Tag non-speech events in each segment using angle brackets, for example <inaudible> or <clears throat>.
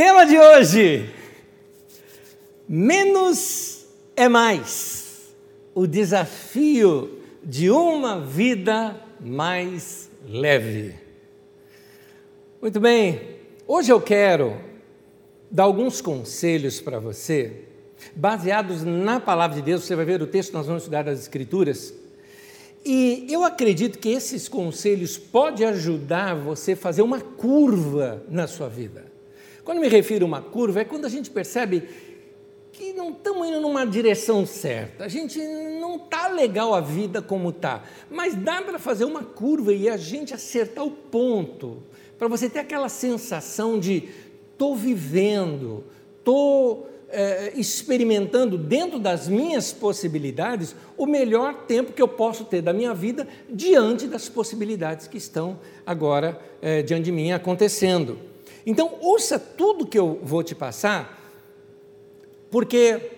Tema de hoje: menos é mais. O desafio de uma vida mais leve. Muito bem, hoje eu quero dar alguns conselhos para você, baseados na palavra de Deus. Você vai ver o texto, nós vamos estudar as Escrituras. E eu acredito que esses conselhos podem ajudar você a fazer uma curva na sua vida. Quando me refiro a uma curva, é quando a gente percebe que não estamos indo numa direção certa, a gente não está legal a vida como está, mas dá para fazer uma curva e a gente acertar o ponto, para você ter aquela sensação de estou vivendo, estou é, experimentando dentro das minhas possibilidades o melhor tempo que eu posso ter da minha vida diante das possibilidades que estão agora é, diante de mim acontecendo. Então, ouça tudo que eu vou te passar, porque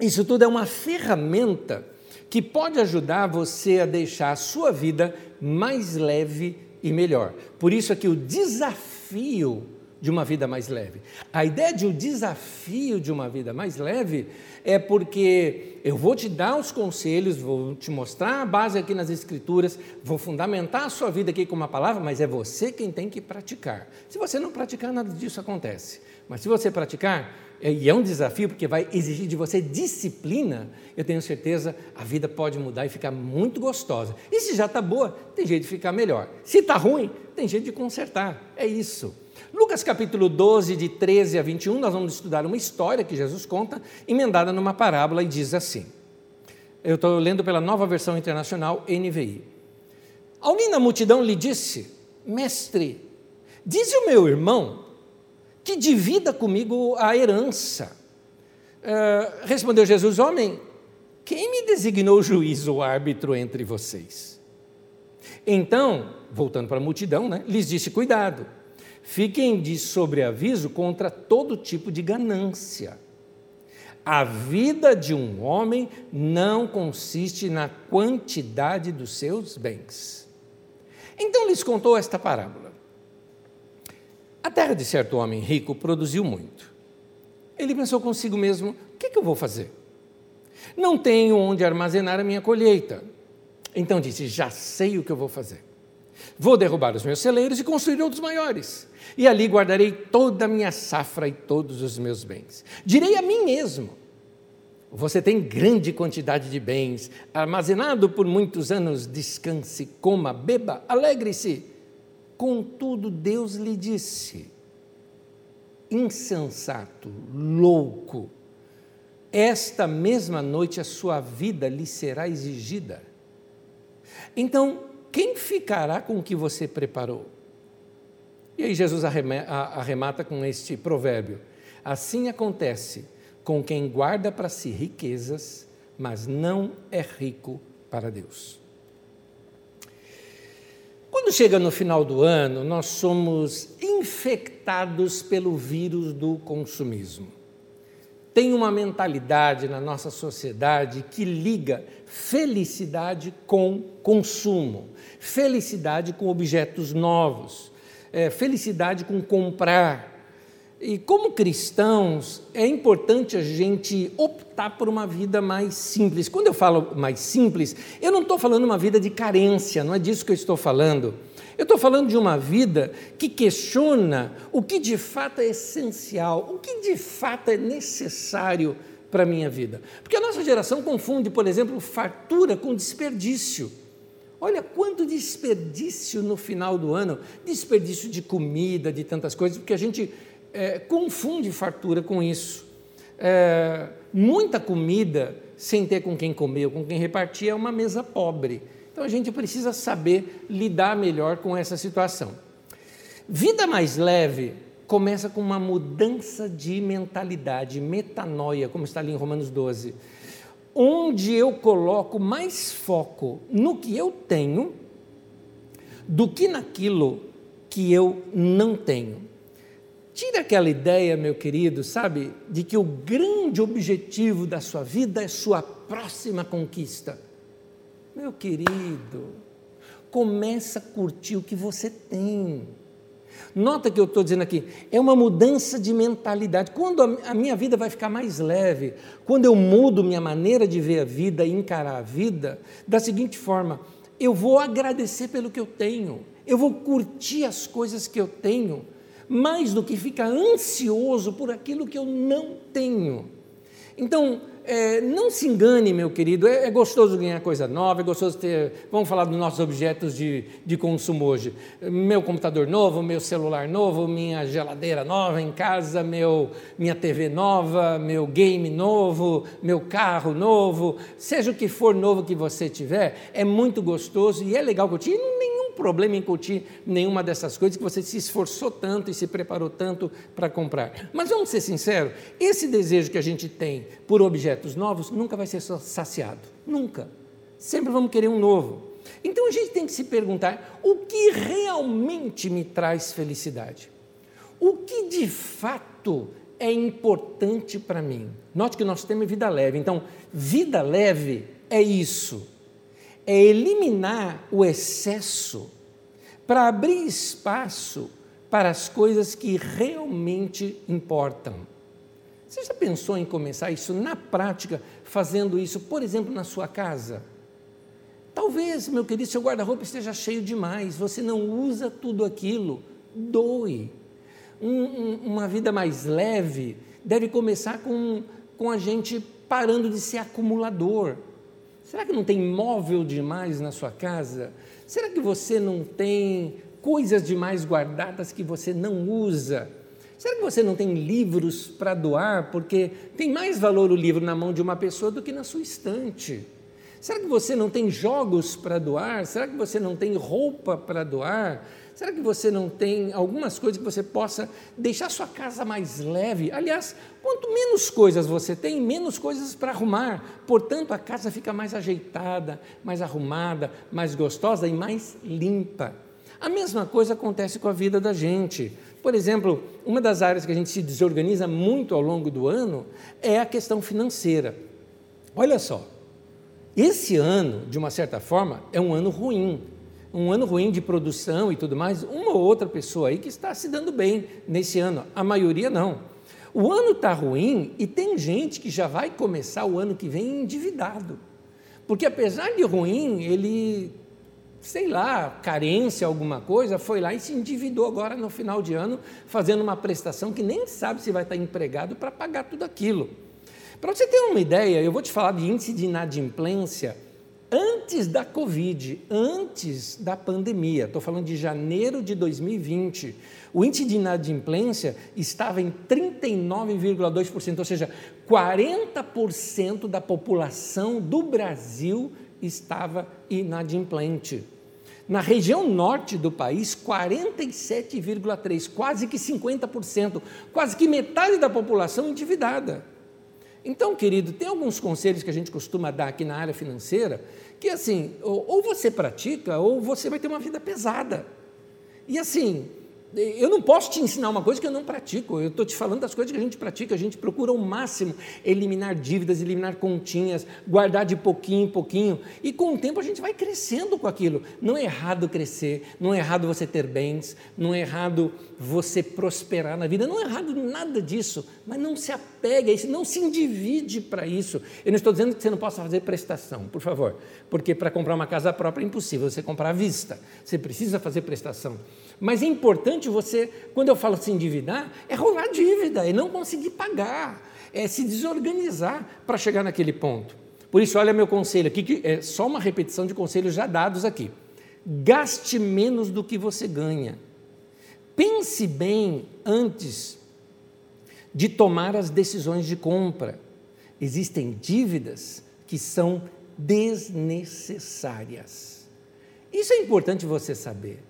isso tudo é uma ferramenta que pode ajudar você a deixar a sua vida mais leve e melhor. Por isso aqui o desafio de uma vida mais leve. A ideia de o um desafio de uma vida mais leve é porque eu vou te dar os conselhos, vou te mostrar a base aqui nas Escrituras, vou fundamentar a sua vida aqui com uma palavra, mas é você quem tem que praticar. Se você não praticar, nada disso acontece. Mas se você praticar, é, e é um desafio porque vai exigir de você disciplina, eu tenho certeza a vida pode mudar e ficar muito gostosa. E se já está boa, tem jeito de ficar melhor. Se está ruim, tem jeito de consertar. É isso. Lucas capítulo 12, de 13 a 21, nós vamos estudar uma história que Jesus conta, emendada numa parábola, e diz assim: eu estou lendo pela nova versão internacional NVI. Alguém na multidão lhe disse: Mestre, diz o meu irmão que divida comigo a herança. Uh, respondeu Jesus: Homem, quem me designou juiz ou árbitro entre vocês? Então, voltando para a multidão, né, lhes disse: Cuidado Fiquem de sobreaviso contra todo tipo de ganância. A vida de um homem não consiste na quantidade dos seus bens. Então lhes contou esta parábola. A terra de certo homem rico produziu muito. Ele pensou consigo mesmo: o que, é que eu vou fazer? Não tenho onde armazenar a minha colheita. Então disse: já sei o que eu vou fazer. Vou derrubar os meus celeiros e construir outros maiores e ali guardarei toda a minha safra e todos os meus bens. Direi a mim mesmo: você tem grande quantidade de bens, armazenado por muitos anos, descanse, coma, beba, alegre-se. Contudo, Deus lhe disse: insensato, louco, esta mesma noite a sua vida lhe será exigida. Então, quem ficará com o que você preparou? E aí Jesus arremata com este provérbio: Assim acontece com quem guarda para si riquezas, mas não é rico para Deus. Quando chega no final do ano, nós somos infectados pelo vírus do consumismo. Tem uma mentalidade na nossa sociedade que liga felicidade com consumo, felicidade com objetos novos é, felicidade com comprar. E como cristãos, é importante a gente optar por uma vida mais simples. Quando eu falo mais simples, eu não estou falando uma vida de carência, não é disso que eu estou falando. Eu estou falando de uma vida que questiona o que de fato é essencial, o que de fato é necessário para a minha vida. Porque a nossa geração confunde, por exemplo, fartura com desperdício. Olha quanto desperdício no final do ano desperdício de comida, de tantas coisas, porque a gente é, confunde fartura com isso. É, muita comida sem ter com quem comer ou com quem repartir é uma mesa pobre. Então a gente precisa saber lidar melhor com essa situação. Vida mais leve começa com uma mudança de mentalidade, metanoia, como está ali em Romanos 12 onde eu coloco mais foco no que eu tenho do que naquilo que eu não tenho. Tira aquela ideia, meu querido, sabe, de que o grande objetivo da sua vida é sua próxima conquista. Meu querido, começa a curtir o que você tem. Nota que eu estou dizendo aqui, é uma mudança de mentalidade. Quando a minha vida vai ficar mais leve, quando eu mudo minha maneira de ver a vida e encarar a vida, da seguinte forma: eu vou agradecer pelo que eu tenho, eu vou curtir as coisas que eu tenho, mais do que ficar ansioso por aquilo que eu não tenho. Então, é, não se engane, meu querido, é, é, gostoso ganhar coisa nova, é gostoso ter. Vamos falar dos nossos objetos de, de consumo hoje. Meu computador novo, meu celular novo, minha geladeira nova em casa, meu, minha TV nova, meu game novo, meu carro novo, seja o que for novo que você tiver, é muito gostoso e é legal curtir. Problema em curtir nenhuma dessas coisas que você se esforçou tanto e se preparou tanto para comprar. Mas vamos ser sinceros, esse desejo que a gente tem por objetos novos nunca vai ser saciado. Nunca. Sempre vamos querer um novo. Então a gente tem que se perguntar: o que realmente me traz felicidade? O que de fato é importante para mim? Note que nós temos vida leve. Então, vida leve é isso é eliminar o excesso para abrir espaço para as coisas que realmente importam. Você já pensou em começar isso na prática, fazendo isso, por exemplo, na sua casa? Talvez, meu querido, seu guarda-roupa esteja cheio demais, você não usa tudo aquilo, doe. Um, um, uma vida mais leve deve começar com, com a gente parando de ser acumulador Será que não tem móvel demais na sua casa? Será que você não tem coisas demais guardadas que você não usa? Será que você não tem livros para doar porque tem mais valor o livro na mão de uma pessoa do que na sua estante? Será que você não tem jogos para doar? Será que você não tem roupa para doar? Será que você não tem algumas coisas que você possa deixar sua casa mais leve? Aliás, quanto menos coisas você tem, menos coisas para arrumar. Portanto, a casa fica mais ajeitada, mais arrumada, mais gostosa e mais limpa. A mesma coisa acontece com a vida da gente. Por exemplo, uma das áreas que a gente se desorganiza muito ao longo do ano é a questão financeira. Olha só, esse ano, de uma certa forma, é um ano ruim um ano ruim de produção e tudo mais, uma ou outra pessoa aí que está se dando bem nesse ano, a maioria não. O ano está ruim e tem gente que já vai começar o ano que vem endividado. Porque apesar de ruim, ele, sei lá, carência, alguma coisa, foi lá e se endividou agora no final de ano, fazendo uma prestação que nem sabe se vai estar empregado para pagar tudo aquilo. Para você ter uma ideia, eu vou te falar de índice de inadimplência antes da Covid, antes da pandemia, estou falando de janeiro de 2020, o índice de inadimplência estava em 39,2%, ou seja, 40% da população do Brasil estava inadimplente. Na região norte do país, 47,3%, quase que 50%, quase que metade da população endividada. Então, querido, tem alguns conselhos que a gente costuma dar aqui na área financeira que, assim, ou, ou você pratica ou você vai ter uma vida pesada. E, assim, eu não posso te ensinar uma coisa que eu não pratico, eu estou te falando das coisas que a gente pratica, a gente procura ao máximo eliminar dívidas, eliminar continhas, guardar de pouquinho em pouquinho, e com o tempo a gente vai crescendo com aquilo. Não é errado crescer, não é errado você ter bens, não é errado você prosperar na vida, não é errado nada disso, mas não se apega a isso, não se endivide para isso. Eu não estou dizendo que você não possa fazer prestação, por favor, porque para comprar uma casa própria é impossível você comprar à vista, você precisa fazer prestação. Mas é importante você, quando eu falo se endividar, é rolar dívida, é não conseguir pagar, é se desorganizar para chegar naquele ponto. Por isso, olha meu conselho aqui, que é só uma repetição de conselhos já dados aqui. Gaste menos do que você ganha. Pense bem antes de tomar as decisões de compra. Existem dívidas que são desnecessárias. Isso é importante você saber.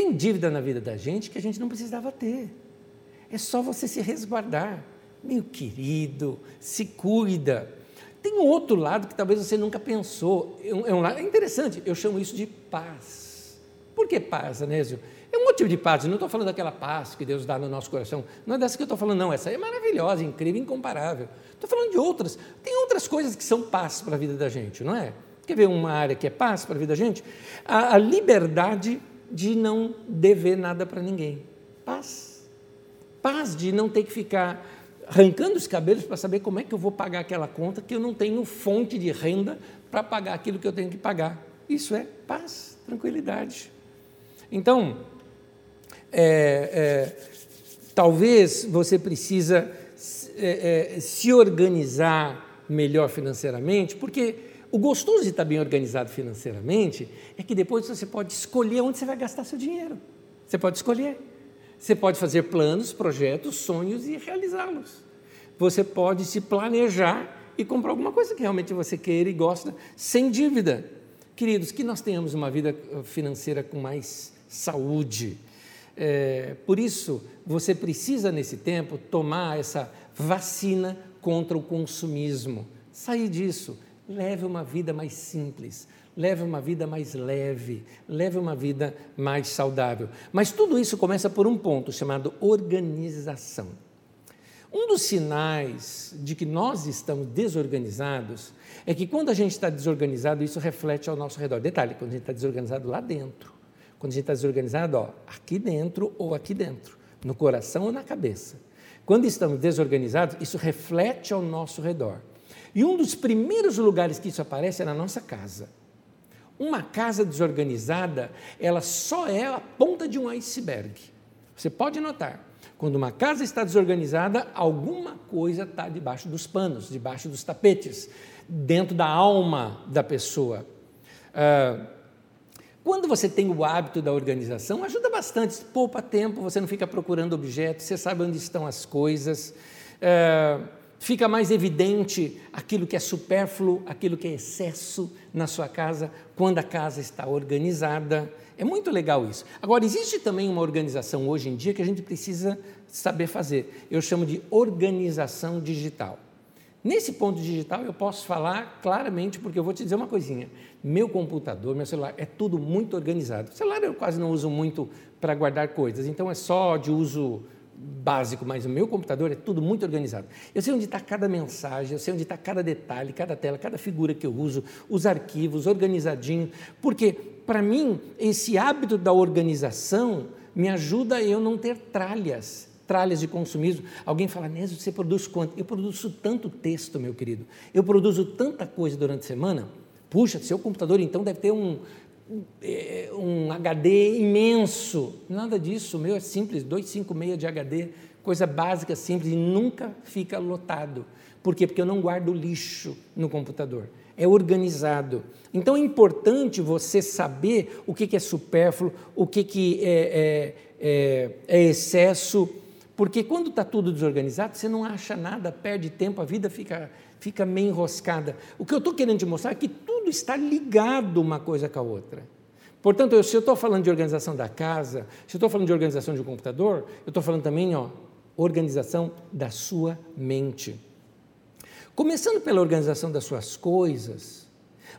Tem dívida na vida da gente que a gente não precisava ter. É só você se resguardar. Meu querido, se cuida. Tem um outro lado que talvez você nunca pensou. É um, é lado é interessante, eu chamo isso de paz. Por que paz, Anésio? É um motivo de paz, eu não estou falando daquela paz que Deus dá no nosso coração. Não é dessa que eu estou falando, não. Essa é maravilhosa, incrível, incomparável. Estou falando de outras. Tem outras coisas que são paz para a vida da gente, não é? Quer ver uma área que é paz para a vida da gente? A, a liberdade de não dever nada para ninguém. Paz. Paz de não ter que ficar arrancando os cabelos para saber como é que eu vou pagar aquela conta que eu não tenho fonte de renda para pagar aquilo que eu tenho que pagar. Isso é paz, tranquilidade. Então, é, é, talvez você precisa é, é, se organizar melhor financeiramente, porque o gostoso de estar bem organizado financeiramente é que depois você pode escolher onde você vai gastar seu dinheiro. Você pode escolher. Você pode fazer planos, projetos, sonhos e realizá-los. Você pode se planejar e comprar alguma coisa que realmente você queira e gosta, sem dívida. Queridos, que nós tenhamos uma vida eh, financeira com mais saúde. É, por isso, você precisa, nesse tempo, tomar essa vacina contra o consumismo. Sair disso. Leve uma vida mais simples, leve uma vida mais leve, leve uma vida mais saudável. Mas tudo isso começa por um ponto chamado organização. Um dos sinais de que nós estamos desorganizados é que quando a gente está desorganizado, isso reflete ao nosso redor. Detalhe, quando a gente está desorganizado lá dentro. Quando a gente está desorganizado, ó, aqui dentro ou aqui dentro, no coração ou na cabeça. Quando estamos desorganizados, isso reflete ao nosso redor. E um dos primeiros lugares que isso aparece é na nossa casa. Uma casa desorganizada, ela só é a ponta de um iceberg. Você pode notar, quando uma casa está desorganizada, alguma coisa está debaixo dos panos, debaixo dos tapetes, dentro da alma da pessoa. Ah, quando você tem o hábito da organização, ajuda bastante, poupa tempo, você não fica procurando objetos, você sabe onde estão as coisas, é, fica mais evidente aquilo que é supérfluo, aquilo que é excesso na sua casa, quando a casa está organizada. É muito legal isso. Agora, existe também uma organização hoje em dia que a gente precisa saber fazer. Eu chamo de organização digital. Nesse ponto digital eu posso falar claramente, porque eu vou te dizer uma coisinha. Meu computador, meu celular, é tudo muito organizado. O celular eu quase não uso muito para guardar coisas, então é só de uso básico, mas o meu computador é tudo muito organizado. Eu sei onde está cada mensagem, eu sei onde está cada detalhe, cada tela, cada figura que eu uso, os arquivos, organizadinho, porque para mim esse hábito da organização me ajuda a eu não ter tralhas tralhas de consumismo. Alguém fala, Nésio, você produz quanto? Eu produzo tanto texto, meu querido. Eu produzo tanta coisa durante a semana. Puxa, seu computador então deve ter um, um HD imenso. Nada disso, o meu é simples, 256 de HD, coisa básica, simples, e nunca fica lotado. Por quê? Porque eu não guardo lixo no computador. É organizado. Então é importante você saber o que é supérfluo, o que é, é, é, é excesso, porque quando está tudo desorganizado, você não acha nada, perde tempo, a vida fica, fica meio enroscada. O que eu estou querendo te mostrar é que tudo está ligado uma coisa com a outra. Portanto, eu, se eu estou falando de organização da casa, se eu estou falando de organização de um computador, eu estou falando também, ó, organização da sua mente. Começando pela organização das suas coisas,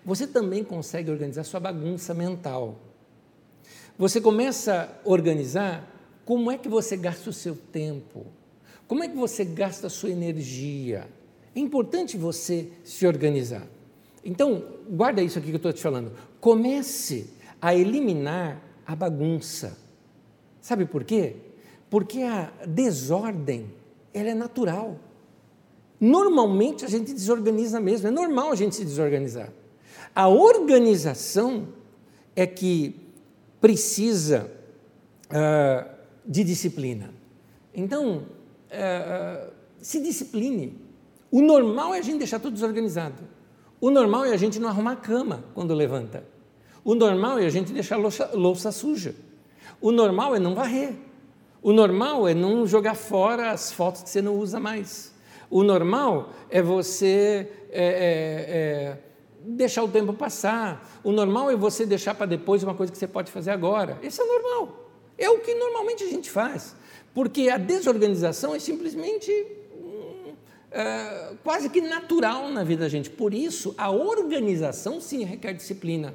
você também consegue organizar sua bagunça mental. Você começa a organizar como é que você gasta o seu tempo? Como é que você gasta a sua energia? É importante você se organizar. Então, guarda isso aqui que eu estou te falando. Comece a eliminar a bagunça. Sabe por quê? Porque a desordem, ela é natural. Normalmente a gente desorganiza mesmo, é normal a gente se desorganizar. A organização é que precisa uh, de disciplina. Então, é, se discipline. O normal é a gente deixar tudo desorganizado. O normal é a gente não arrumar a cama quando levanta. O normal é a gente deixar a louça, louça suja. O normal é não varrer. O normal é não jogar fora as fotos que você não usa mais. O normal é você é, é, é, deixar o tempo passar. O normal é você deixar para depois uma coisa que você pode fazer agora. Esse é normal. É o que normalmente a gente faz, porque a desorganização é simplesmente quase que natural na vida da gente. Por isso, a organização sim requer disciplina.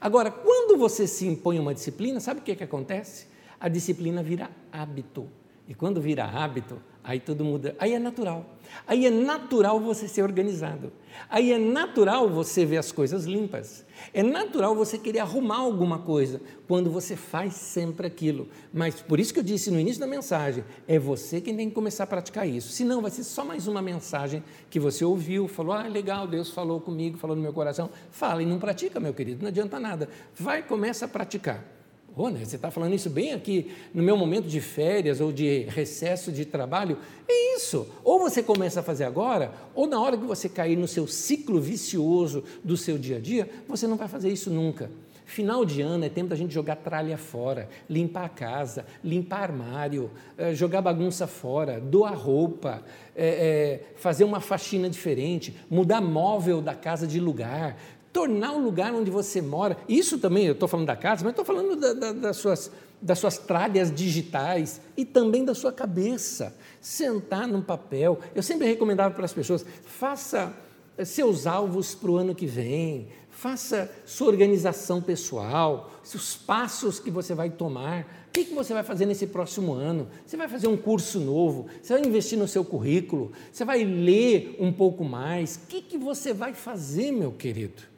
Agora, quando você se impõe uma disciplina, sabe o que, que acontece? A disciplina vira hábito. E quando vira hábito, aí tudo muda. Aí é natural. Aí é natural você ser organizado. Aí é natural você ver as coisas limpas. É natural você querer arrumar alguma coisa quando você faz sempre aquilo. Mas por isso que eu disse no início da mensagem, é você quem tem que começar a praticar isso. Senão vai ser só mais uma mensagem que você ouviu, falou: "Ah, legal, Deus falou comigo, falou no meu coração". Fala e não pratica, meu querido, não adianta nada. Vai, começa a praticar. Oh, né, você está falando isso bem aqui no meu momento de férias ou de recesso de trabalho? É isso. Ou você começa a fazer agora, ou na hora que você cair no seu ciclo vicioso do seu dia a dia, você não vai fazer isso nunca. Final de ano é tempo da gente jogar tralha fora, limpar a casa, limpar armário, eh, jogar bagunça fora, doar roupa, é, é, fazer uma faxina diferente, mudar móvel da casa de lugar, tornar o lugar onde você mora. Isso também, eu estou falando da casa, mas estou falando da, da, das, suas, das suas tralhas digitais e também da sua cabeça. Sentar num papel. Eu sempre recomendava para as pessoas: faça eh, seus alvos para o ano que vem, faça sua organização pessoal, os passos que você vai tomar. O que, que você vai fazer nesse próximo ano? Você vai fazer um curso novo? Você vai investir no seu currículo? Você vai ler um pouco mais? O que, que você vai fazer, meu querido?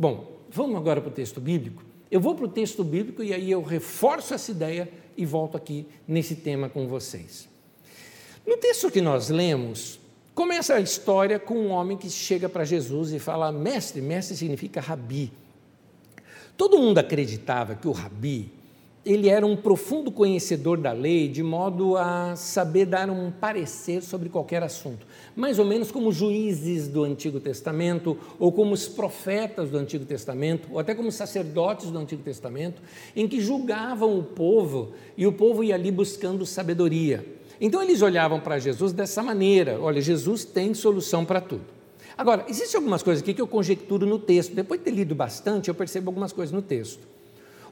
Bom, vamos agora para o texto bíblico. Eu vou para o texto bíblico e aí eu reforço essa ideia e volto aqui nesse tema com vocês. No texto que nós lemos, começa a história com um homem que chega para Jesus e fala: Mestre, mestre significa rabi. Todo mundo acreditava que o rabi ele era um profundo conhecedor da lei, de modo a saber dar um parecer sobre qualquer assunto, mais ou menos como juízes do Antigo Testamento, ou como os profetas do Antigo Testamento, ou até como sacerdotes do Antigo Testamento, em que julgavam o povo e o povo ia ali buscando sabedoria. Então eles olhavam para Jesus dessa maneira: olha, Jesus tem solução para tudo. Agora, existem algumas coisas aqui que eu conjecturo no texto, depois de ter lido bastante, eu percebo algumas coisas no texto.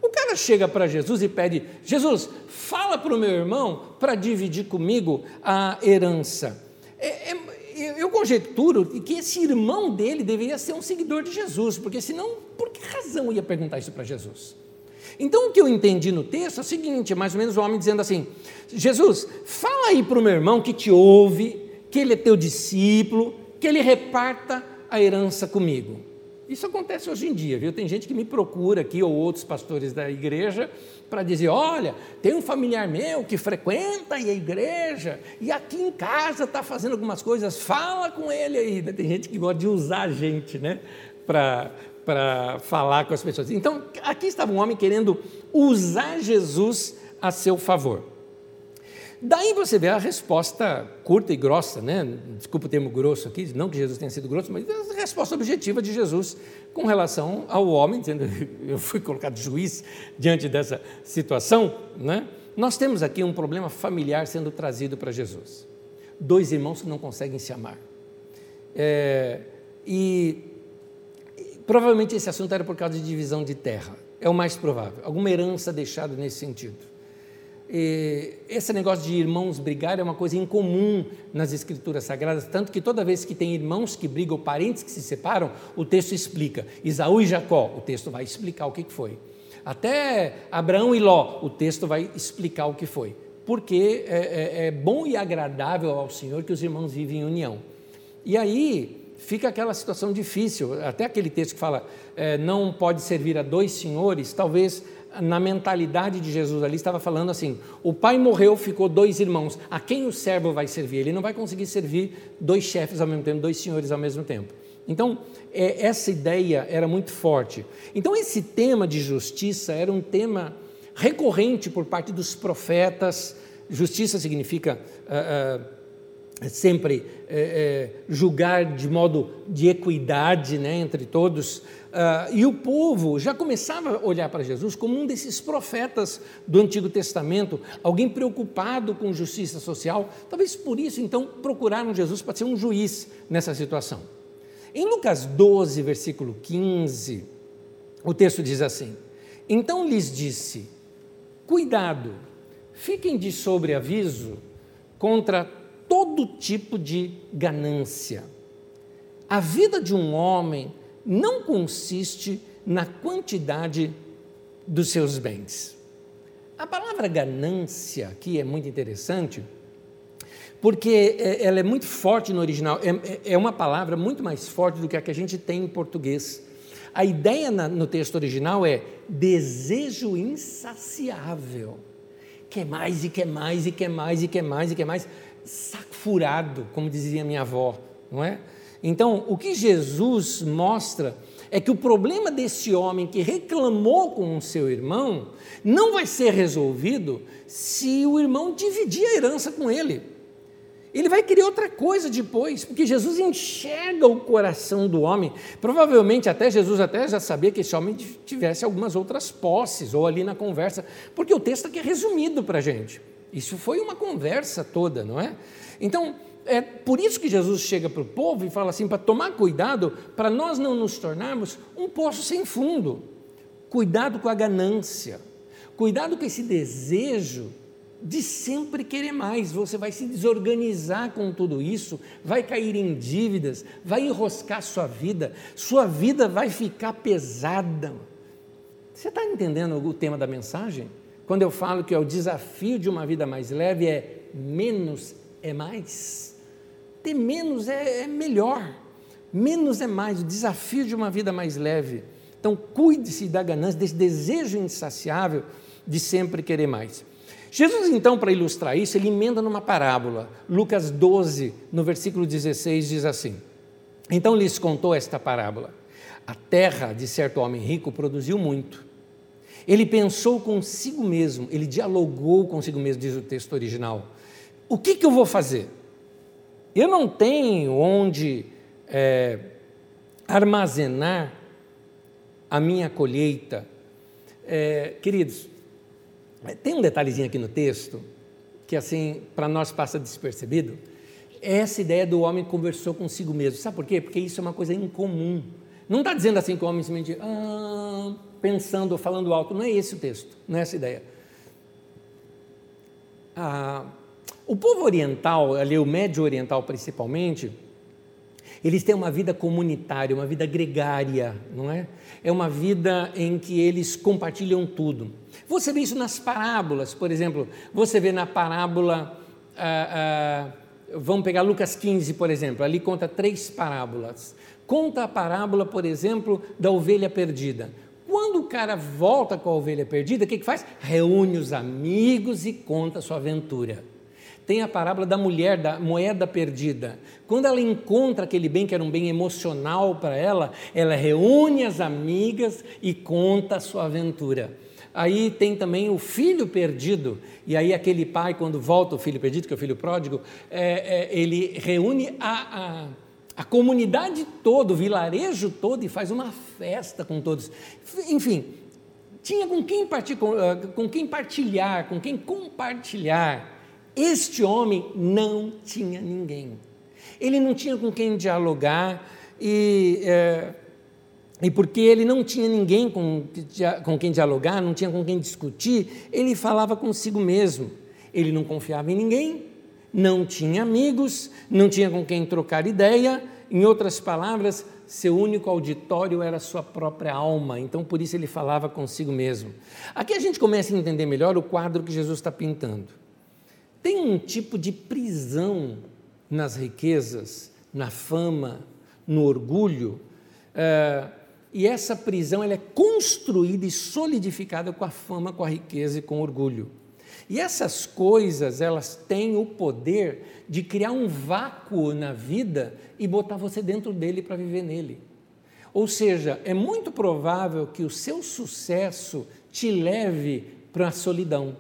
O cara chega para Jesus e pede: Jesus, fala para o meu irmão para dividir comigo a herança. É, é, eu conjecturo que esse irmão dele deveria ser um seguidor de Jesus, porque senão, por que razão ia perguntar isso para Jesus? Então, o que eu entendi no texto é o seguinte: é mais ou menos o homem dizendo assim: Jesus, fala aí para o meu irmão que te ouve, que ele é teu discípulo, que ele reparta a herança comigo. Isso acontece hoje em dia, viu? Tem gente que me procura aqui, ou outros pastores da igreja, para dizer: olha, tem um familiar meu que frequenta a igreja e aqui em casa está fazendo algumas coisas, fala com ele aí. Tem gente que gosta de usar a gente, né? Para para falar com as pessoas. Então, aqui estava um homem querendo usar Jesus a seu favor. Daí você vê a resposta curta e grossa, né? desculpa o termo grosso aqui, não que Jesus tenha sido grosso, mas a resposta objetiva de Jesus com relação ao homem, dizendo, <laughs> eu fui colocado juiz diante dessa situação, né? nós temos aqui um problema familiar sendo trazido para Jesus. Dois irmãos que não conseguem se amar. É, e provavelmente esse assunto era por causa de divisão de terra, é o mais provável, alguma herança deixada nesse sentido esse negócio de irmãos brigar é uma coisa incomum nas escrituras sagradas, tanto que toda vez que tem irmãos que brigam, parentes que se separam, o texto explica. Isaú e Jacó, o texto vai explicar o que foi. Até Abraão e Ló, o texto vai explicar o que foi. Porque é, é, é bom e agradável ao Senhor que os irmãos vivem em união. E aí fica aquela situação difícil, até aquele texto que fala é, não pode servir a dois senhores, talvez na mentalidade de Jesus ali, estava falando assim: o pai morreu, ficou dois irmãos, a quem o servo vai servir? Ele não vai conseguir servir dois chefes ao mesmo tempo, dois senhores ao mesmo tempo. Então, é, essa ideia era muito forte. Então, esse tema de justiça era um tema recorrente por parte dos profetas. Justiça significa. Uh, uh, sempre é, é, julgar de modo de equidade né, entre todos. Uh, e o povo já começava a olhar para Jesus como um desses profetas do Antigo Testamento, alguém preocupado com justiça social. Talvez por isso, então, procuraram Jesus para ser um juiz nessa situação. Em Lucas 12, versículo 15, o texto diz assim: Então lhes disse: Cuidado, fiquem de sobreaviso contra todo tipo de ganância. A vida de um homem não consiste na quantidade dos seus bens. A palavra ganância aqui é muito interessante, porque é, ela é muito forte no original, é, é, é uma palavra muito mais forte do que a que a gente tem em português. A ideia no texto original é desejo insaciável. Quer mais e quer mais e quer mais e quer mais e quer mais. Saco furado, como dizia minha avó, não é? Então, o que Jesus mostra é que o problema desse homem que reclamou com o seu irmão não vai ser resolvido se o irmão dividir a herança com ele. Ele vai querer outra coisa depois, porque Jesus enxerga o coração do homem. Provavelmente até Jesus até já sabia que esse homem tivesse algumas outras posses, ou ali na conversa, porque o texto aqui é resumido para a gente. Isso foi uma conversa toda, não é? Então, é por isso que Jesus chega para o povo e fala assim: para tomar cuidado, para nós não nos tornarmos um poço sem fundo. Cuidado com a ganância, cuidado com esse desejo de sempre querer mais. Você vai se desorganizar com tudo isso, vai cair em dívidas, vai enroscar sua vida, sua vida vai ficar pesada. Você está entendendo o tema da mensagem? Quando eu falo que é o desafio de uma vida mais leve é menos é mais. Ter menos é, é melhor. Menos é mais. O desafio de uma vida mais leve. Então, cuide-se da ganância, desse desejo insaciável de sempre querer mais. Jesus, então, para ilustrar isso, ele emenda numa parábola. Lucas 12, no versículo 16, diz assim: Então lhes contou esta parábola. A terra de certo homem rico produziu muito. Ele pensou consigo mesmo, ele dialogou consigo mesmo, diz o texto original. O que, que eu vou fazer? Eu não tenho onde é, armazenar a minha colheita. É, queridos, tem um detalhezinho aqui no texto que assim para nós passa despercebido. Essa ideia do homem conversou consigo mesmo. Sabe por quê? Porque isso é uma coisa incomum. Não está dizendo assim que o homem simplesmente ah, pensando ou falando alto. Não é esse o texto, não é essa ideia. Ah, o povo oriental, ali o médio oriental principalmente, eles têm uma vida comunitária, uma vida gregária, não é? É uma vida em que eles compartilham tudo. Você vê isso nas parábolas, por exemplo, você vê na parábola, ah, ah, vamos pegar Lucas 15, por exemplo, ali conta três parábolas. Conta a parábola, por exemplo, da ovelha perdida. Quando o cara volta com a ovelha perdida, o que, que faz? Reúne os amigos e conta a sua aventura. Tem a parábola da mulher, da moeda perdida. Quando ela encontra aquele bem que era um bem emocional para ela, ela reúne as amigas e conta a sua aventura. Aí tem também o filho perdido, e aí aquele pai, quando volta o filho perdido, que é o filho pródigo, é, é, ele reúne a, a, a comunidade toda, o vilarejo todo, e faz uma festa com todos. Enfim, tinha com quem, com, ah, com quem partilhar, com quem compartilhar. Este homem não tinha ninguém. Ele não tinha com quem dialogar e, é, e porque ele não tinha ninguém com, com quem dialogar, não tinha com quem discutir, ele falava consigo mesmo. Ele não confiava em ninguém, não tinha amigos, não tinha com quem trocar ideia. Em outras palavras, seu único auditório era sua própria alma, então por isso ele falava consigo mesmo. Aqui a gente começa a entender melhor o quadro que Jesus está pintando. Tem um tipo de prisão nas riquezas, na fama, no orgulho, é, e essa prisão ela é construída e solidificada com a fama, com a riqueza e com o orgulho. E essas coisas, elas têm o poder de criar um vácuo na vida e botar você dentro dele para viver nele. Ou seja, é muito provável que o seu sucesso te leve para a solidão.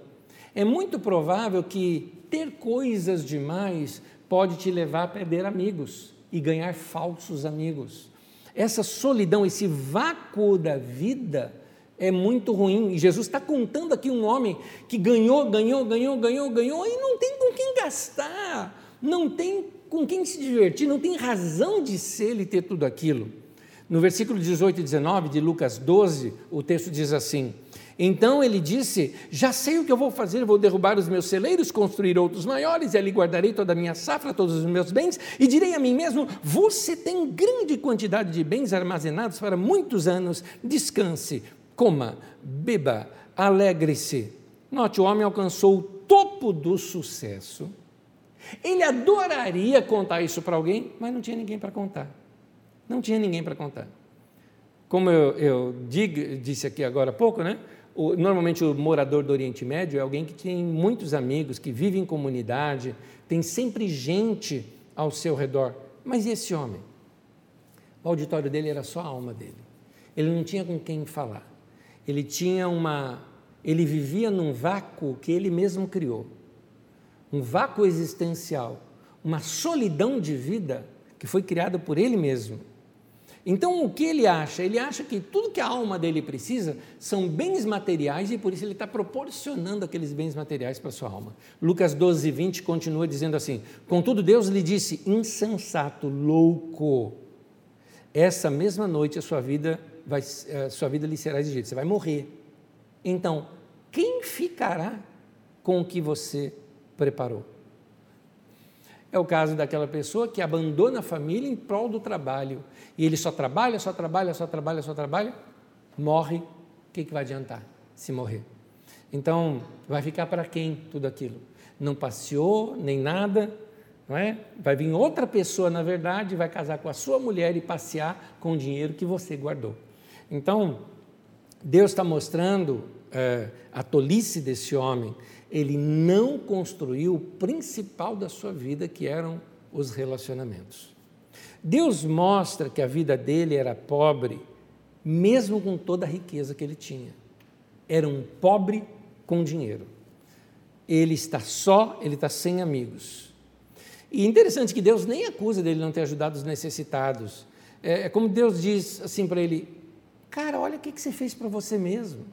É muito provável que ter coisas demais pode te levar a perder amigos e ganhar falsos amigos. Essa solidão, esse vácuo da vida é muito ruim. E Jesus está contando aqui um homem que ganhou, ganhou, ganhou, ganhou, ganhou e não tem com quem gastar, não tem com quem se divertir, não tem razão de ser ele ter tudo aquilo. No versículo 18 e 19 de Lucas 12, o texto diz assim: então ele disse: Já sei o que eu vou fazer, vou derrubar os meus celeiros, construir outros maiores, e ali guardarei toda a minha safra, todos os meus bens, e direi a mim mesmo: Você tem grande quantidade de bens armazenados para muitos anos, descanse, coma, beba, alegre-se. Note, o homem alcançou o topo do sucesso Ele adoraria contar isso para alguém, mas não tinha ninguém para contar. Não tinha ninguém para contar. Como eu, eu digo, disse aqui agora há pouco, né? O, normalmente o morador do Oriente Médio é alguém que tem muitos amigos, que vive em comunidade, tem sempre gente ao seu redor. Mas e esse homem? O auditório dele era só a alma dele. Ele não tinha com quem falar. Ele tinha uma. Ele vivia num vácuo que ele mesmo criou. Um vácuo existencial. Uma solidão de vida que foi criada por ele mesmo. Então, o que ele acha? Ele acha que tudo que a alma dele precisa são bens materiais e por isso ele está proporcionando aqueles bens materiais para a sua alma. Lucas 12, 20 continua dizendo assim: Contudo, Deus lhe disse, insensato, louco, essa mesma noite a sua vida, vai, a sua vida lhe será exigida, você vai morrer. Então, quem ficará com o que você preparou? É o caso daquela pessoa que abandona a família em prol do trabalho. E ele só trabalha, só trabalha, só trabalha, só trabalha, morre. O que, que vai adiantar se morrer? Então, vai ficar para quem tudo aquilo? Não passeou, nem nada, não é? Vai vir outra pessoa, na verdade, vai casar com a sua mulher e passear com o dinheiro que você guardou. Então, Deus está mostrando é, a tolice desse homem ele não construiu o principal da sua vida, que eram os relacionamentos. Deus mostra que a vida dele era pobre, mesmo com toda a riqueza que ele tinha. Era um pobre com dinheiro. Ele está só, ele está sem amigos. E interessante que Deus nem acusa dele não ter ajudado os necessitados. É, é como Deus diz assim para ele: Cara, olha o que, que você fez para você mesmo.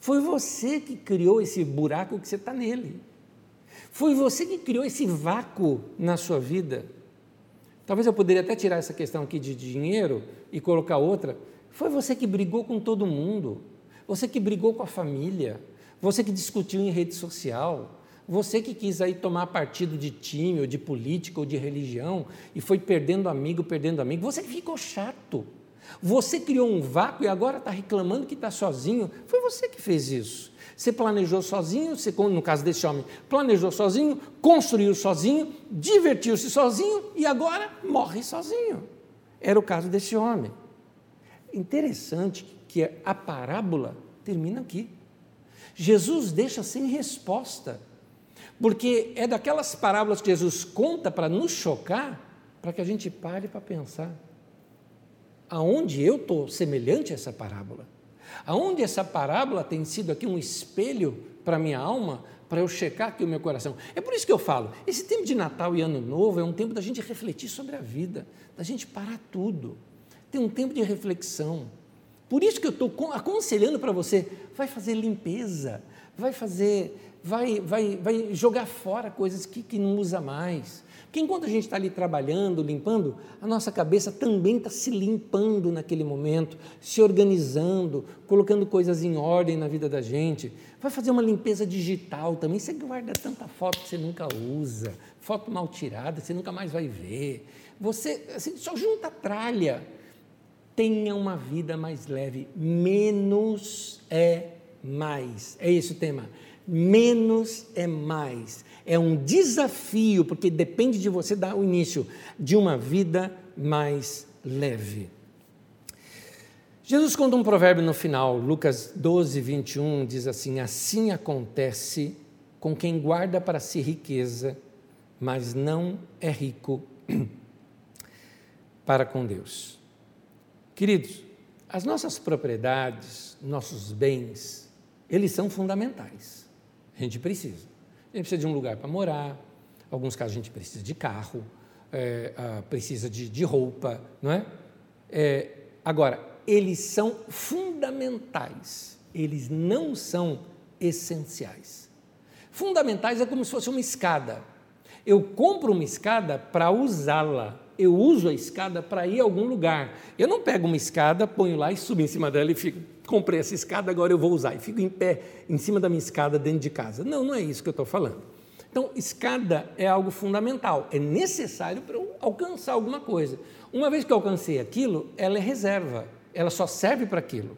Foi você que criou esse buraco que você está nele. Foi você que criou esse vácuo na sua vida. Talvez eu poderia até tirar essa questão aqui de dinheiro e colocar outra. Foi você que brigou com todo mundo. Você que brigou com a família. Você que discutiu em rede social. Você que quis aí tomar partido de time, ou de política, ou de religião, e foi perdendo amigo, perdendo amigo. Você que ficou chato. Você criou um vácuo e agora está reclamando que está sozinho. Foi você que fez isso. Você planejou sozinho, você, no caso desse homem, planejou sozinho, construiu sozinho, divertiu-se sozinho e agora morre sozinho. Era o caso desse homem. Interessante que a parábola termina aqui. Jesus deixa sem resposta, porque é daquelas parábolas que Jesus conta para nos chocar, para que a gente pare para pensar aonde eu estou semelhante a essa parábola. Aonde essa parábola tem sido aqui um espelho para a minha alma, para eu checar aqui o meu coração. É por isso que eu falo, esse tempo de Natal e Ano Novo é um tempo da gente refletir sobre a vida, da gente parar tudo. Tem um tempo de reflexão. Por isso que eu estou aconselhando para você, vai fazer limpeza, vai fazer, vai, vai, vai jogar fora coisas que, que não usa mais. Porque enquanto a gente está ali trabalhando, limpando, a nossa cabeça também está se limpando naquele momento, se organizando, colocando coisas em ordem na vida da gente. Vai fazer uma limpeza digital também. Você guarda tanta foto que você nunca usa, foto mal tirada, você nunca mais vai ver. Você assim, só junta tralha. Tenha uma vida mais leve. Menos é mais. É esse o tema. Menos é mais é um desafio, porque depende de você dar o início de uma vida mais leve. Jesus conta um provérbio no final, Lucas 12, 21, diz assim: Assim acontece com quem guarda para si riqueza, mas não é rico <clears throat> para com Deus. Queridos, as nossas propriedades, nossos bens, eles são fundamentais. A gente precisa. A gente precisa de um lugar para morar, em alguns casos a gente precisa de carro, é, precisa de, de, roupa, não é? é? Agora, eles são fundamentais, eles não são essenciais. Fundamentais é como se fosse uma escada. Eu compro uma escada para usá-la, eu uso a escada para ir a algum lugar. Eu não pego uma escada, ponho lá e subo em cima dela e fico, comprei essa escada, agora eu vou usar e fico em pé em cima da minha escada dentro de casa. Não, não é isso que eu estou falando. Então, escada é algo fundamental, é necessário para eu alcançar alguma coisa. Uma vez que eu alcancei aquilo, ela é reserva, ela só serve para aquilo.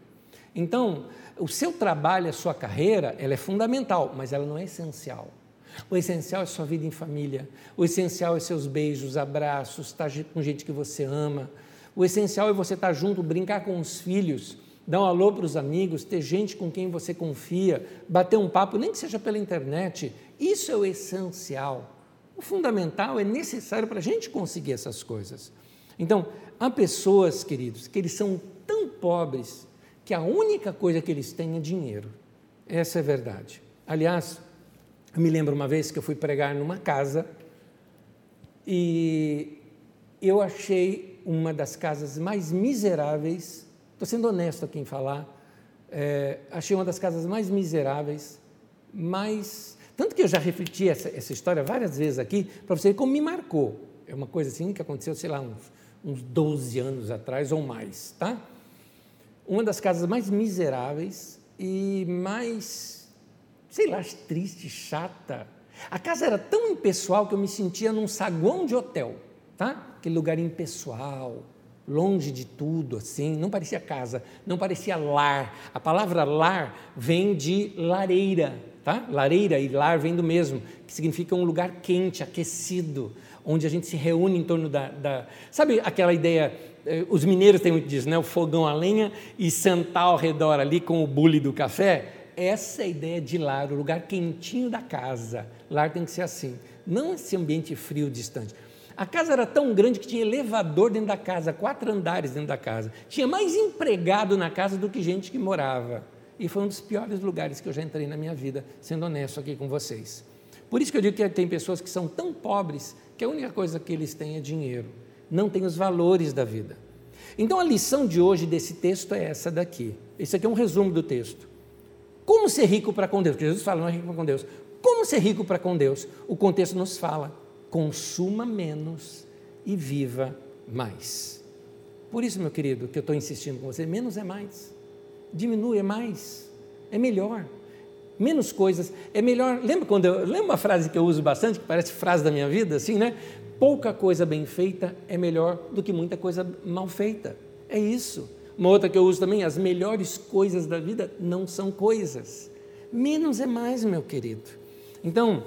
Então, o seu trabalho, a sua carreira, ela é fundamental, mas ela não é essencial. O essencial é sua vida em família. O essencial é seus beijos, abraços, estar com gente que você ama. O essencial é você estar junto, brincar com os filhos, dar um alô para os amigos, ter gente com quem você confia, bater um papo, nem que seja pela internet. Isso é o essencial. O fundamental é necessário para a gente conseguir essas coisas. Então, há pessoas, queridos, que eles são tão pobres que a única coisa que eles têm é dinheiro. Essa é a verdade. Aliás, eu me lembro uma vez que eu fui pregar numa casa e eu achei uma das casas mais miseráveis, estou sendo honesto aqui em falar, é, achei uma das casas mais miseráveis, mais. Tanto que eu já refleti essa, essa história várias vezes aqui, para você ver como me marcou. É uma coisa assim que aconteceu, sei lá, uns, uns 12 anos atrás ou mais, tá? Uma das casas mais miseráveis e mais sei lá, triste, chata. A casa era tão impessoal que eu me sentia num saguão de hotel, tá? Aquele lugar impessoal, longe de tudo, assim, não parecia casa, não parecia lar. A palavra lar vem de lareira, tá? Lareira e lar vem do mesmo, que significa um lugar quente, aquecido, onde a gente se reúne em torno da. da... Sabe aquela ideia? Eh, os mineiros têm muito disso, né? O fogão a lenha e sentar ao redor ali com o bule do café essa é a ideia de lar, o lugar quentinho da casa. Lar tem que ser assim, não esse ambiente frio, distante. A casa era tão grande que tinha elevador dentro da casa, quatro andares dentro da casa. Tinha mais empregado na casa do que gente que morava. E foi um dos piores lugares que eu já entrei na minha vida, sendo honesto aqui com vocês. Por isso que eu digo que tem pessoas que são tão pobres que a única coisa que eles têm é dinheiro, não têm os valores da vida. Então a lição de hoje desse texto é essa daqui. Esse aqui é um resumo do texto. Como ser rico para com Deus? Porque Jesus fala, não é rico para com Deus. Como ser rico para com Deus? O contexto nos fala: consuma menos e viva mais. Por isso, meu querido, que eu estou insistindo com você: menos é mais. Diminui é mais. É melhor. Menos coisas é melhor. Lembra quando eu lembra uma frase que eu uso bastante, que parece frase da minha vida, assim, né? Pouca coisa bem feita é melhor do que muita coisa mal feita. É isso. Uma outra que eu uso também, as melhores coisas da vida não são coisas. Menos é mais, meu querido. Então,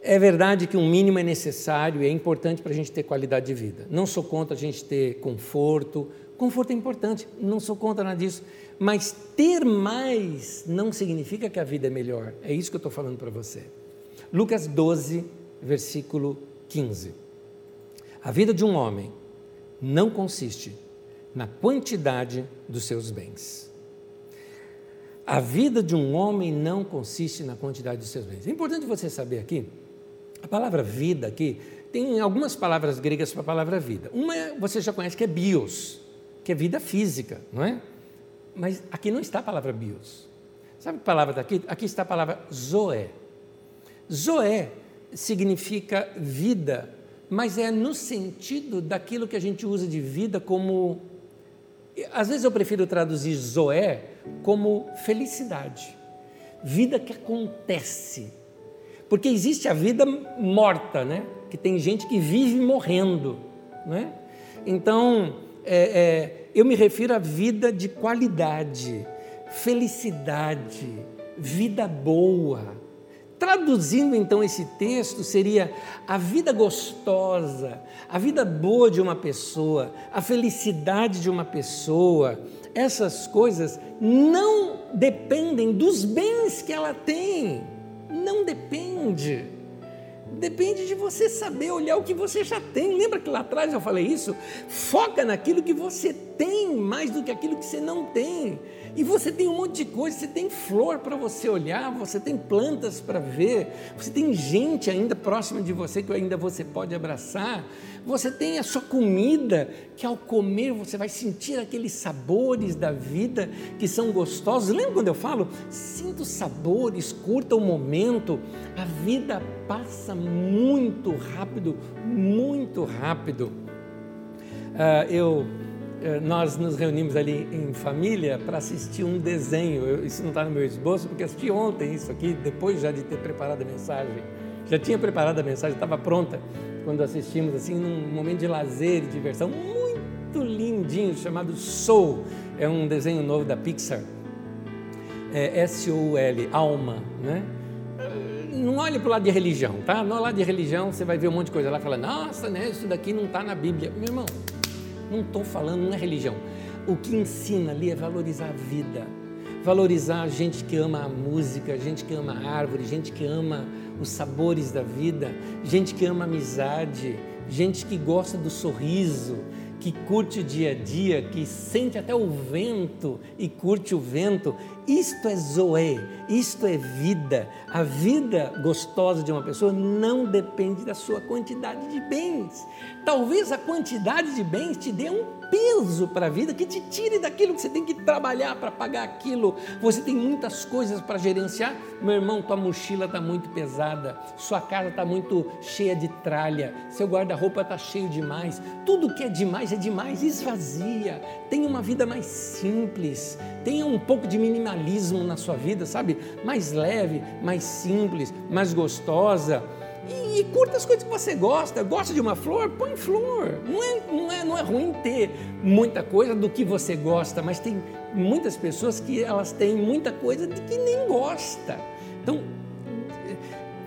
é verdade que um mínimo é necessário e é importante para a gente ter qualidade de vida. Não sou contra a gente ter conforto. Conforto é importante, não sou contra nada disso. Mas ter mais não significa que a vida é melhor. É isso que eu estou falando para você. Lucas 12, versículo 15. A vida de um homem não consiste na quantidade dos seus bens. A vida de um homem não consiste na quantidade dos seus bens. É importante você saber aqui, a palavra vida aqui, tem algumas palavras gregas para a palavra vida. Uma é, você já conhece que é bios, que é vida física, não é? Mas aqui não está a palavra bios. Sabe a palavra daqui? Aqui está a palavra zoé. Zoé significa vida, mas é no sentido daquilo que a gente usa de vida como às vezes eu prefiro traduzir Zoé como felicidade, vida que acontece. Porque existe a vida morta, né? Que tem gente que vive morrendo, né? Então, é, é, eu me refiro à vida de qualidade, felicidade, vida boa Traduzindo então esse texto, seria a vida gostosa, a vida boa de uma pessoa, a felicidade de uma pessoa. Essas coisas não dependem dos bens que ela tem. Não depende. Depende de você saber olhar o que você já tem. Lembra que lá atrás eu falei isso? Foca naquilo que você tem mais do que aquilo que você não tem. E você tem um monte de coisa, você tem flor para você olhar, você tem plantas para ver, você tem gente ainda próxima de você que ainda você pode abraçar, você tem a sua comida, que ao comer você vai sentir aqueles sabores da vida que são gostosos. Lembra quando eu falo? Sinta os sabores, curta o momento. A vida passa muito rápido, muito rápido. Uh, eu nós nos reunimos ali em família para assistir um desenho. Eu, isso não está no meu esboço, porque assisti ontem isso aqui, depois já de ter preparado a mensagem. Já tinha preparado a mensagem, estava pronta quando assistimos, assim, num momento de lazer e diversão muito lindinho, chamado Soul. É um desenho novo da Pixar. É S-O-U-L, Alma, né? não olhe para o lado de religião, tá? No lado de religião você vai ver um monte de coisa lá, fala, nossa, né, isso daqui não está na Bíblia. Meu irmão, não estou falando, não é religião. O que ensina ali é valorizar a vida, valorizar a gente que ama a música, gente que ama a árvore, gente que ama os sabores da vida, gente que ama a amizade, gente que gosta do sorriso, que curte o dia a dia, que sente até o vento e curte o vento. Isto é Zoé, isto é vida. A vida gostosa de uma pessoa não depende da sua quantidade de bens. Talvez a quantidade de bens te dê um peso para a vida que te tire daquilo que você tem que trabalhar para pagar aquilo. Você tem muitas coisas para gerenciar. Meu irmão, tua mochila está muito pesada, sua casa está muito cheia de tralha, seu guarda-roupa está cheio demais. Tudo que é demais é demais. Esvazia. Tenha uma vida mais simples. Tenha um pouco de minimalismo na sua vida, sabe? Mais leve, mais simples, mais gostosa e, e, curta as coisas que você gosta. Gosta de uma flor? Põe flor. Não é, não, é, não é ruim ter muita coisa do que você gosta, mas tem muitas pessoas que elas têm muita coisa de que nem gosta. Então,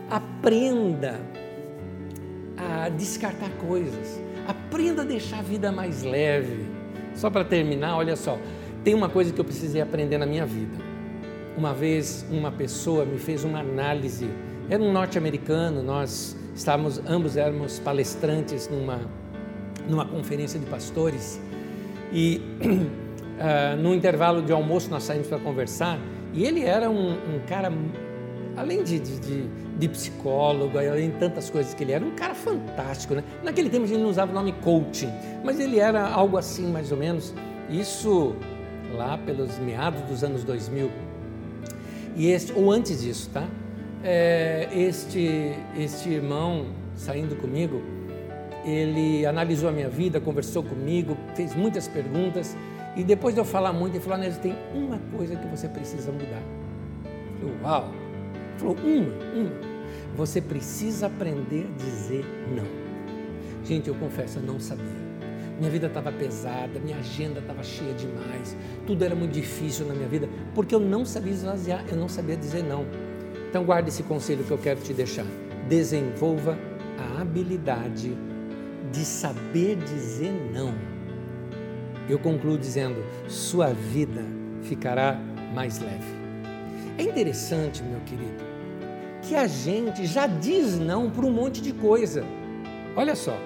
aprenda a descartar coisas. Aprenda a deixar a vida mais leve. Só para terminar, olha só. Tem uma coisa que eu precisei aprender na minha vida. Uma vez uma pessoa me fez uma análise era um norte-americano, nós estávamos, ambos éramos palestrantes numa, numa conferência de pastores e uh, <clears throat> no intervalo de almoço nós saímos para conversar e ele era um, um cara, além de, de, de, psicólogo, além de tantas coisas que ele era, um cara fantástico. Né? Naquele tempo a gente não usava o nome coaching, mas ele era algo assim mais ou menos, isso lá pelos meados dos anos 2000. E este, ou antes disso, tá? é, este, este irmão saindo comigo, ele analisou a minha vida, conversou comigo, fez muitas perguntas e depois de eu falar muito, ele falou: Anésio, tem uma coisa que você precisa mudar. Eu falei: Uau! Ele falou: Uma, uma. Você precisa aprender a dizer não. Gente, eu confesso, eu não sabia. Minha vida estava pesada, minha agenda estava cheia demais, tudo era muito difícil na minha vida, porque eu não sabia esvaziar, eu não sabia dizer não. Então guarde esse conselho que eu quero te deixar. Desenvolva a habilidade de saber dizer não. Eu concluo dizendo: sua vida ficará mais leve. É interessante, meu querido, que a gente já diz não para um monte de coisa. Olha só,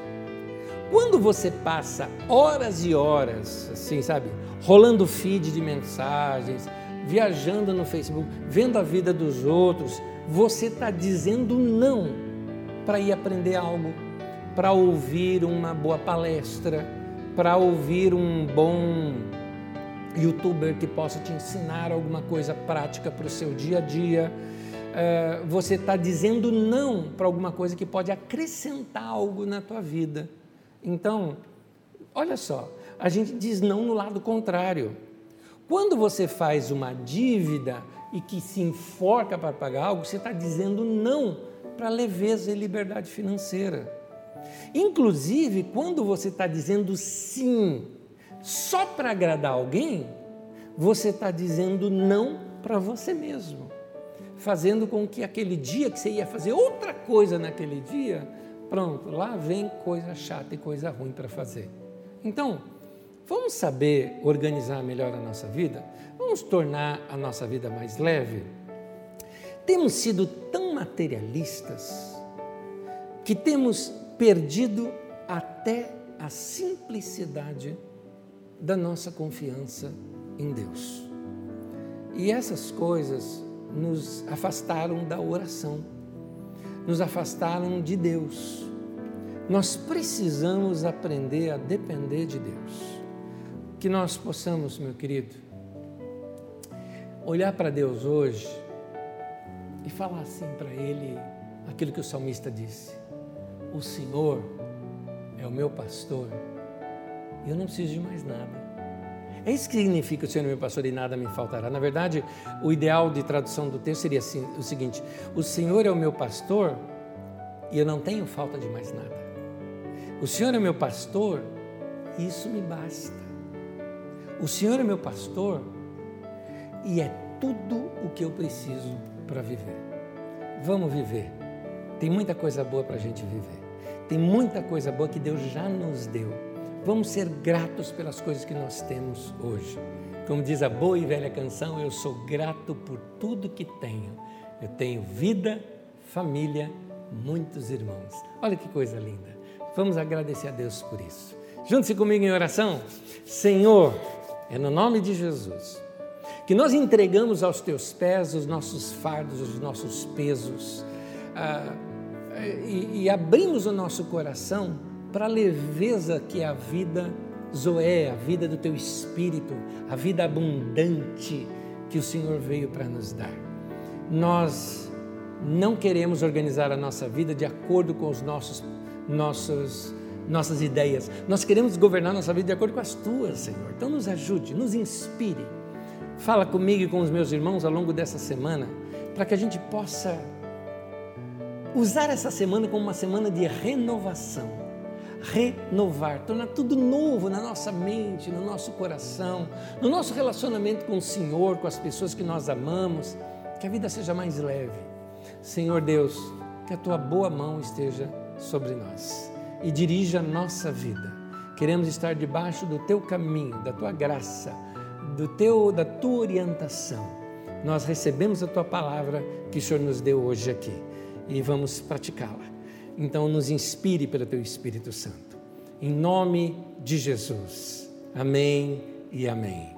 quando você passa horas e horas, assim, sabe, rolando feed de mensagens, viajando no Facebook, vendo a vida dos outros, você está dizendo não para ir aprender algo, para ouvir uma boa palestra, para ouvir um bom youtuber que possa te ensinar alguma coisa prática para o seu dia a dia. É, você está dizendo não para alguma coisa que pode acrescentar algo na tua vida. Então, olha só, a gente diz não no lado contrário. Quando você faz uma dívida e que se enforca para pagar algo, você está dizendo não para leveza e liberdade financeira. Inclusive, quando você está dizendo sim só para agradar alguém, você está dizendo não para você mesmo, fazendo com que aquele dia que você ia fazer outra coisa naquele dia, pronto, lá vem coisa chata e coisa ruim para fazer. Então, Vamos saber organizar melhor a nossa vida? Vamos tornar a nossa vida mais leve? Temos sido tão materialistas que temos perdido até a simplicidade da nossa confiança em Deus. E essas coisas nos afastaram da oração, nos afastaram de Deus. Nós precisamos aprender a depender de Deus que nós possamos, meu querido, olhar para Deus hoje e falar assim para Ele aquilo que o salmista disse: O Senhor é o meu pastor eu não preciso de mais nada. É isso que significa o Senhor é meu pastor e nada me faltará. Na verdade, o ideal de tradução do texto seria assim, o seguinte: O Senhor é o meu pastor e eu não tenho falta de mais nada. O Senhor é meu pastor e isso me basta. O Senhor é meu pastor e é tudo o que eu preciso para viver. vamos viver. Tem muita coisa boa para a gente viver. Tem muita coisa boa que Deus já nos deu. Vamos ser gratos pelas coisas que nós temos hoje. Como diz a boa e velha canção, eu sou grato por tudo que tenho. Eu tenho vida, família, muitos irmãos. Olha que coisa linda. Vamos agradecer a Deus por isso. Junte-se comigo em oração. Senhor, é no nome de Jesus que nós entregamos aos teus pés os nossos fardos, os nossos pesos, ah, e, e abrimos o nosso coração para a leveza que é a vida Zoé, a vida do teu espírito, a vida abundante que o Senhor veio para nos dar. Nós não queremos organizar a nossa vida de acordo com os nossos, nossos nossas ideias. Nós queremos governar nossa vida de acordo com as tuas, Senhor. Então nos ajude, nos inspire Fala comigo e com os meus irmãos ao longo dessa semana, para que a gente possa usar essa semana como uma semana de renovação. Renovar, tornar tudo novo na nossa mente, no nosso coração, no nosso relacionamento com o Senhor, com as pessoas que nós amamos, que a vida seja mais leve. Senhor Deus, que a tua boa mão esteja sobre nós e dirija a nossa vida. Queremos estar debaixo do teu caminho, da tua graça do teu, da tua orientação, nós recebemos a tua palavra que o Senhor nos deu hoje aqui e vamos praticá-la. Então, nos inspire pelo teu Espírito Santo. Em nome de Jesus. Amém e amém.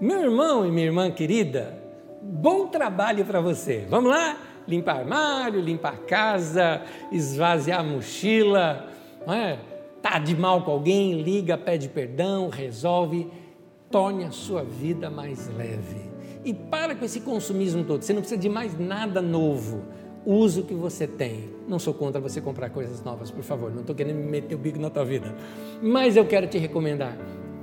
Meu irmão e minha irmã querida, bom trabalho para você. Vamos lá? Limpar armário, limpar casa, esvaziar a mochila, não é? Tá de mal com alguém, liga, pede perdão, resolve torne a sua vida mais leve. E para com esse consumismo todo. Você não precisa de mais nada novo. Use o que você tem. Não sou contra você comprar coisas novas, por favor. Não estou querendo meter o bico na tua vida. Mas eu quero te recomendar.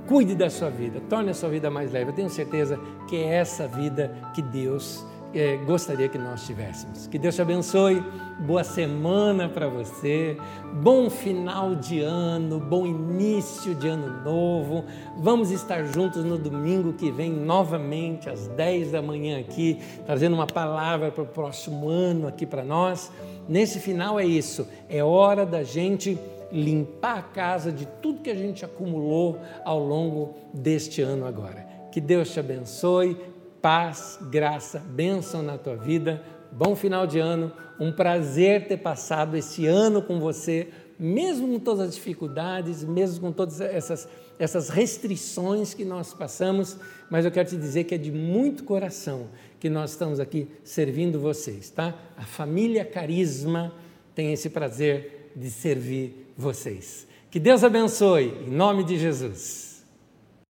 Cuide da sua vida, torne a sua vida mais leve. Eu tenho certeza que é essa vida que Deus é, gostaria que nós tivéssemos. Que Deus te abençoe, boa semana para você, bom final de ano, bom início de ano novo. Vamos estar juntos no domingo que vem, novamente, às 10 da manhã aqui, trazendo uma palavra para o próximo ano aqui para nós. Nesse final é isso, é hora da gente limpar a casa de tudo que a gente acumulou ao longo deste ano agora. Que Deus te abençoe, paz, graça, bênção na tua vida. Bom final de ano, um prazer ter passado esse ano com você, mesmo com todas as dificuldades, mesmo com todas essas, essas restrições que nós passamos, mas eu quero te dizer que é de muito coração que nós estamos aqui servindo vocês, tá? A família Carisma tem esse prazer de servir vocês. Que Deus abençoe, em nome de Jesus.